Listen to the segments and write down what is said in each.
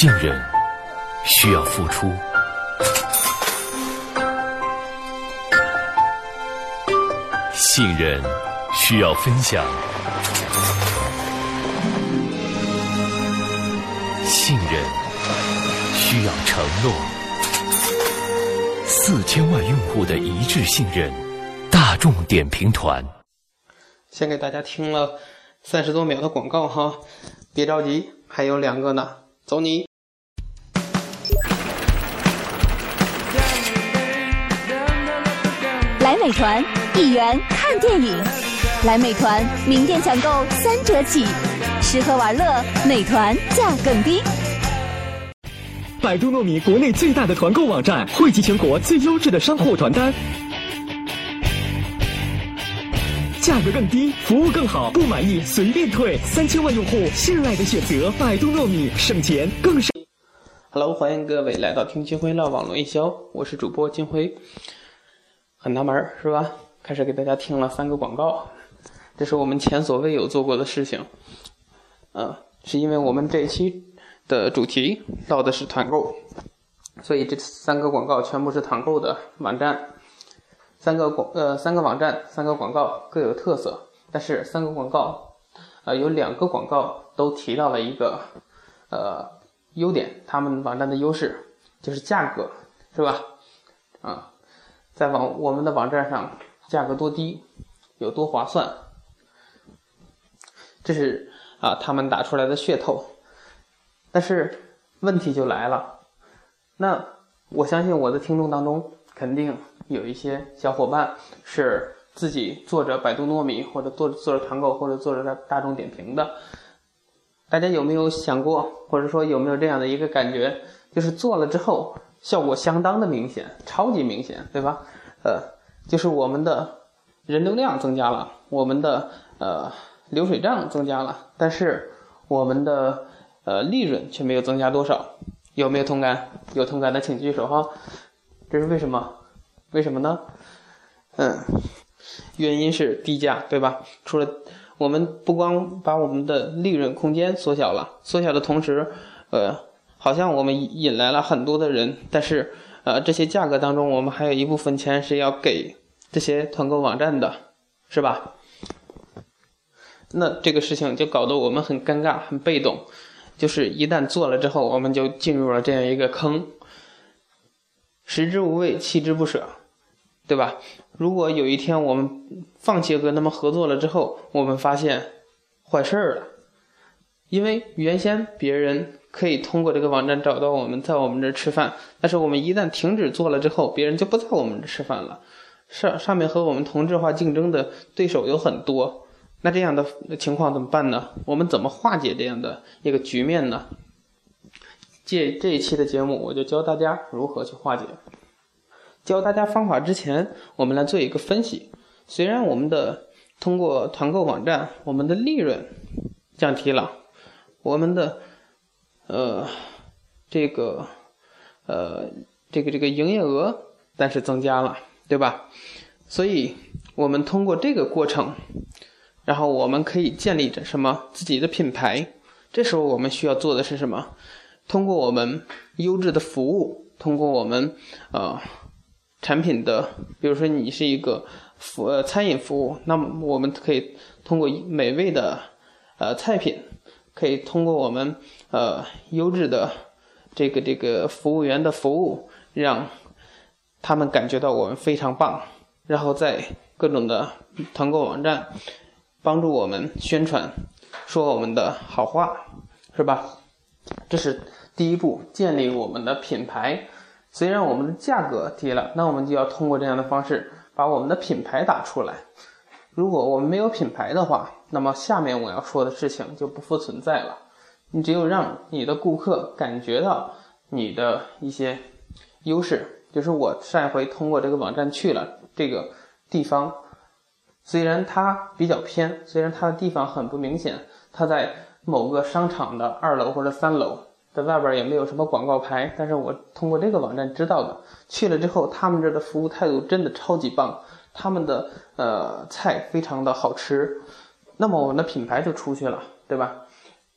信任需要付出，信任需要分享，信任需要承诺。四千万用户的一致信任，大众点评团。先给大家听了三十多秒的广告哈，别着急，还有两个呢，走你！美团，一元看电影。来美团，名店抢购三折起，吃喝玩乐，美团价更低。百度糯米国内最大的团购网站，汇集全国最优质的商户团单，价格更低，服务更好，不满意随便退。三千万用户信赖的选择，百度糯米，省钱更省。Hello，欢迎各位来到听金辉唠网络营销，我是主播金辉。很纳闷儿是吧？开始给大家听了三个广告，这是我们前所未有做过的事情。嗯、是因为我们这一期的主题唠的是团购，所以这三个广告全部是团购的网站。三个广呃三个网站三个广告各有特色，但是三个广告呃有两个广告都提到了一个呃优点，他们网站的优势就是价格，是吧？啊，在网我们的网站上价格多低，有多划算，这是啊他们打出来的噱头。但是问题就来了，那我相信我的听众当中肯定有一些小伙伴是自己做着百度糯米，或者做做着团购，或者做着大大众点评的。大家有没有想过，或者说有没有这样的一个感觉，就是做了之后效果相当的明显，超级明显，对吧？呃，就是我们的人流量增加了，我们的呃流水账增加了，但是我们的呃利润却没有增加多少，有没有同感？有同感的请举手哈。这是为什么？为什么呢？嗯，原因是低价，对吧？除了我们不光把我们的利润空间缩小了，缩小的同时，呃，好像我们引来了很多的人，但是呃，这些价格当中，我们还有一部分钱是要给这些团购网站的，是吧？那这个事情就搞得我们很尴尬、很被动，就是一旦做了之后，我们就进入了这样一个坑，食之无味，弃之不舍，对吧？如果有一天我们放弃和他们合作了之后，我们发现坏事儿了，因为原先别人可以通过这个网站找到我们，在我们这儿吃饭，但是我们一旦停止做了之后，别人就不在我们这儿吃饭了。上上面和我们同质化竞争的对手有很多，那这样的情况怎么办呢？我们怎么化解这样的一个局面呢？借这一期的节目，我就教大家如何去化解。教大家方法之前，我们来做一个分析。虽然我们的通过团购网站，我们的利润降低了，我们的呃这个呃这个这个营业额但是增加了，对吧？所以我们通过这个过程，然后我们可以建立着什么自己的品牌。这时候我们需要做的是什么？通过我们优质的服务，通过我们呃。产品的，比如说你是一个服呃餐饮服务，那么我们可以通过美味的呃菜品，可以通过我们呃优质的这个这个服务员的服务，让他们感觉到我们非常棒，然后在各种的团购网站帮助我们宣传，说我们的好话，是吧？这是第一步，建立我们的品牌。虽然我们的价格低了，那我们就要通过这样的方式把我们的品牌打出来。如果我们没有品牌的话，那么下面我要说的事情就不复存在了。你只有让你的顾客感觉到你的一些优势，就是我上一回通过这个网站去了这个地方，虽然它比较偏，虽然它的地方很不明显，它在某个商场的二楼或者三楼。在外边也没有什么广告牌，但是我通过这个网站知道的，去了之后，他们这的服务态度真的超级棒，他们的呃菜非常的好吃，那么我们的品牌就出去了，对吧？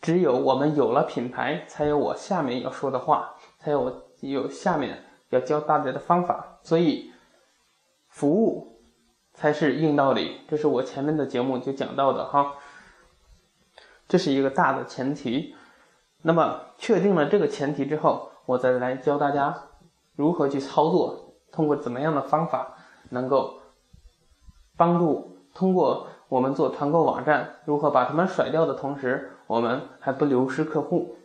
只有我们有了品牌，才有我下面要说的话，才有我有下面要教大家的方法。所以，服务才是硬道理。这是我前面的节目就讲到的哈。这是一个大的前提。那么，确定了这个前提之后，我再来教大家如何去操作，通过怎么样的方法能够帮助通过我们做团购网站，如何把他们甩掉的同时，我们还不流失客户。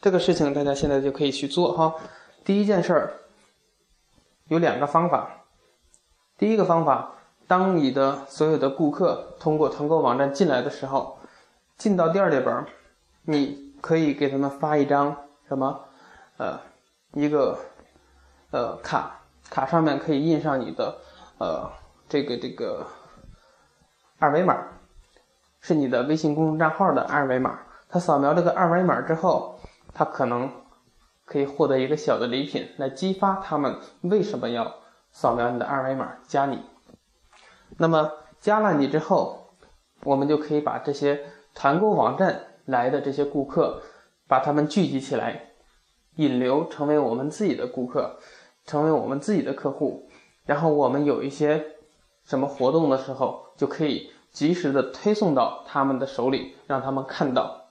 这个事情大家现在就可以去做哈。第一件事儿有两个方法。第一个方法，当你的所有的顾客通过团购网站进来的时候，进到店里边。你可以给他们发一张什么，呃，一个呃卡，卡上面可以印上你的呃这个这个二维码，是你的微信公众账号的二维码。他扫描这个二维码之后，他可能可以获得一个小的礼品，来激发他们为什么要扫描你的二维码加你。那么加了你之后，我们就可以把这些团购网站。来的这些顾客，把他们聚集起来，引流成为我们自己的顾客，成为我们自己的客户。然后我们有一些什么活动的时候，就可以及时的推送到他们的手里，让他们看到。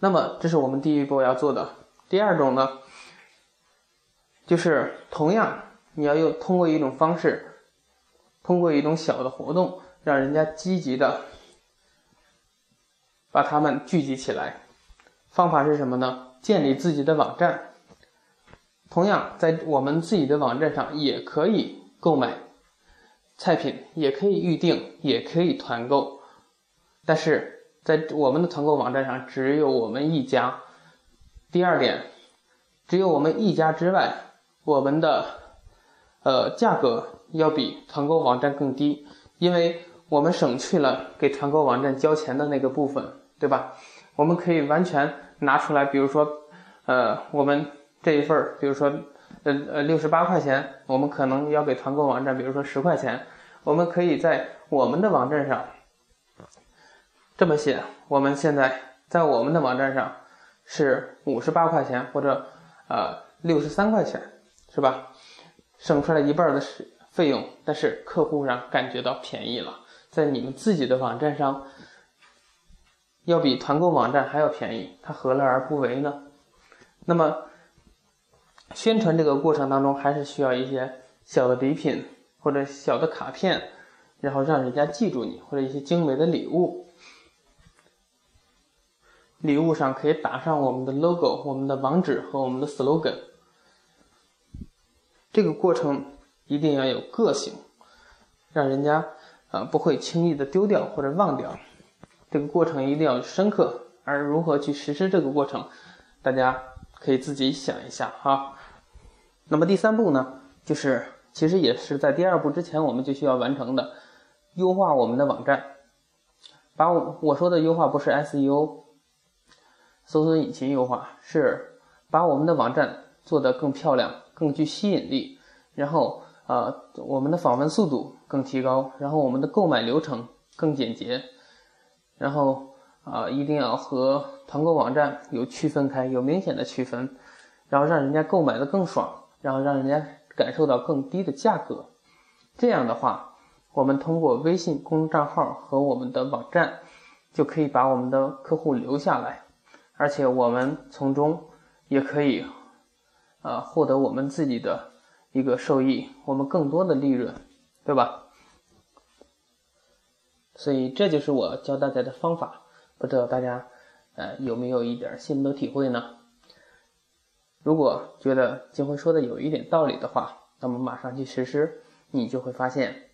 那么这是我们第一步要做的。第二种呢，就是同样你要用通过一种方式，通过一种小的活动，让人家积极的。把他们聚集起来，方法是什么呢？建立自己的网站。同样，在我们自己的网站上也可以购买菜品，也可以预定，也可以团购。但是在我们的团购网站上，只有我们一家。第二点，只有我们一家之外，我们的呃价格要比团购网站更低，因为我们省去了给团购网站交钱的那个部分。对吧？我们可以完全拿出来，比如说，呃，我们这一份儿，比如说，呃呃，六十八块钱，我们可能要给团购网站，比如说十块钱，我们可以在我们的网站上这么写：我们现在在我们的网站上是五十八块钱，或者呃六十三块钱，是吧？省出来一半的费费用，但是客户上感觉到便宜了，在你们自己的网站上。要比团购网站还要便宜，他何乐而不为呢？那么，宣传这个过程当中，还是需要一些小的礼品或者小的卡片，然后让人家记住你，或者一些精美的礼物。礼物上可以打上我们的 logo、我们的网址和我们的 slogan。这个过程一定要有个性，让人家啊不会轻易的丢掉或者忘掉。这个过程一定要深刻，而如何去实施这个过程，大家可以自己想一下哈。那么第三步呢，就是其实也是在第二步之前我们就需要完成的，优化我们的网站。把我我说的优化不是 SEO，搜索引擎优化，是把我们的网站做得更漂亮、更具吸引力，然后呃我们的访问速度更提高，然后我们的购买流程更简洁。然后啊，一定要和团购网站有区分开，有明显的区分，然后让人家购买的更爽，然后让人家感受到更低的价格。这样的话，我们通过微信公众账号和我们的网站，就可以把我们的客户留下来，而且我们从中也可以啊获得我们自己的一个收益，我们更多的利润，对吧？所以这就是我教大家的方法，不知道大家呃有没有一点心得体会呢？如果觉得金辉说的有一点道理的话，那么马上去实施，你就会发现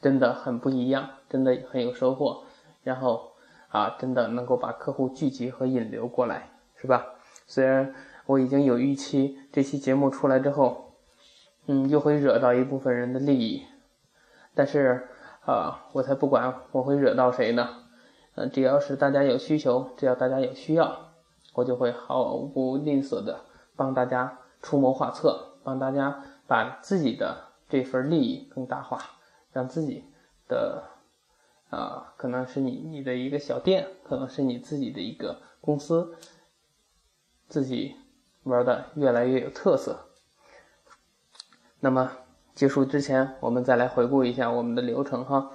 真的很不一样，真的很有收获，然后啊真的能够把客户聚集和引流过来，是吧？虽然我已经有预期，这期节目出来之后，嗯，又会惹到一部分人的利益，但是。啊，我才不管我会惹到谁呢，嗯，只要是大家有需求，只要大家有需要，我就会毫不吝啬的帮大家出谋划策，帮大家把自己的这份利益更大化，让自己的啊，可能是你你的一个小店，可能是你自己的一个公司，自己玩的越来越有特色。那么结束之前，我们再来回顾一下我们的流程哈。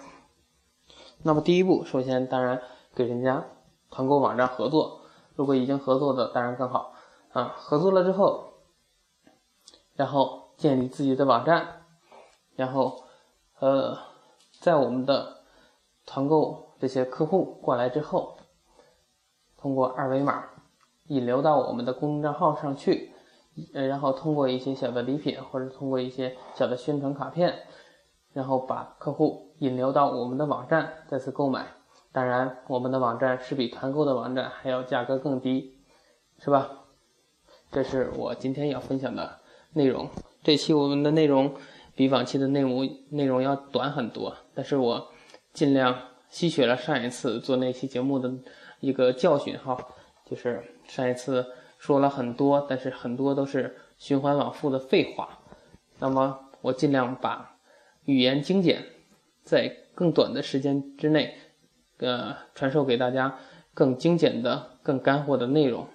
那么第一步，首先当然给人家团购网站合作，如果已经合作的当然更好啊。合作了之后，然后建立自己的网站，然后呃，在我们的团购这些客户过来之后，通过二维码引流到我们的公众账号上去。呃，然后通过一些小的礼品，或者通过一些小的宣传卡片，然后把客户引流到我们的网站再次购买。当然，我们的网站是比团购的网站还要价格更低，是吧？这是我今天要分享的内容。这期我们的内容比往期的内容内容要短很多，但是我尽量吸取了上一次做那期节目的一个教训哈，就是上一次。说了很多，但是很多都是循环往复的废话。那么我尽量把语言精简，在更短的时间之内，呃，传授给大家更精简的、更干货的内容，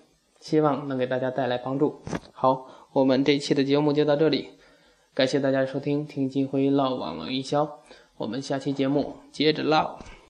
希望能给大家带来帮助。好，我们这期的节目就到这里，感谢大家收听《听金辉唠网络营销》，我们下期节目接着唠。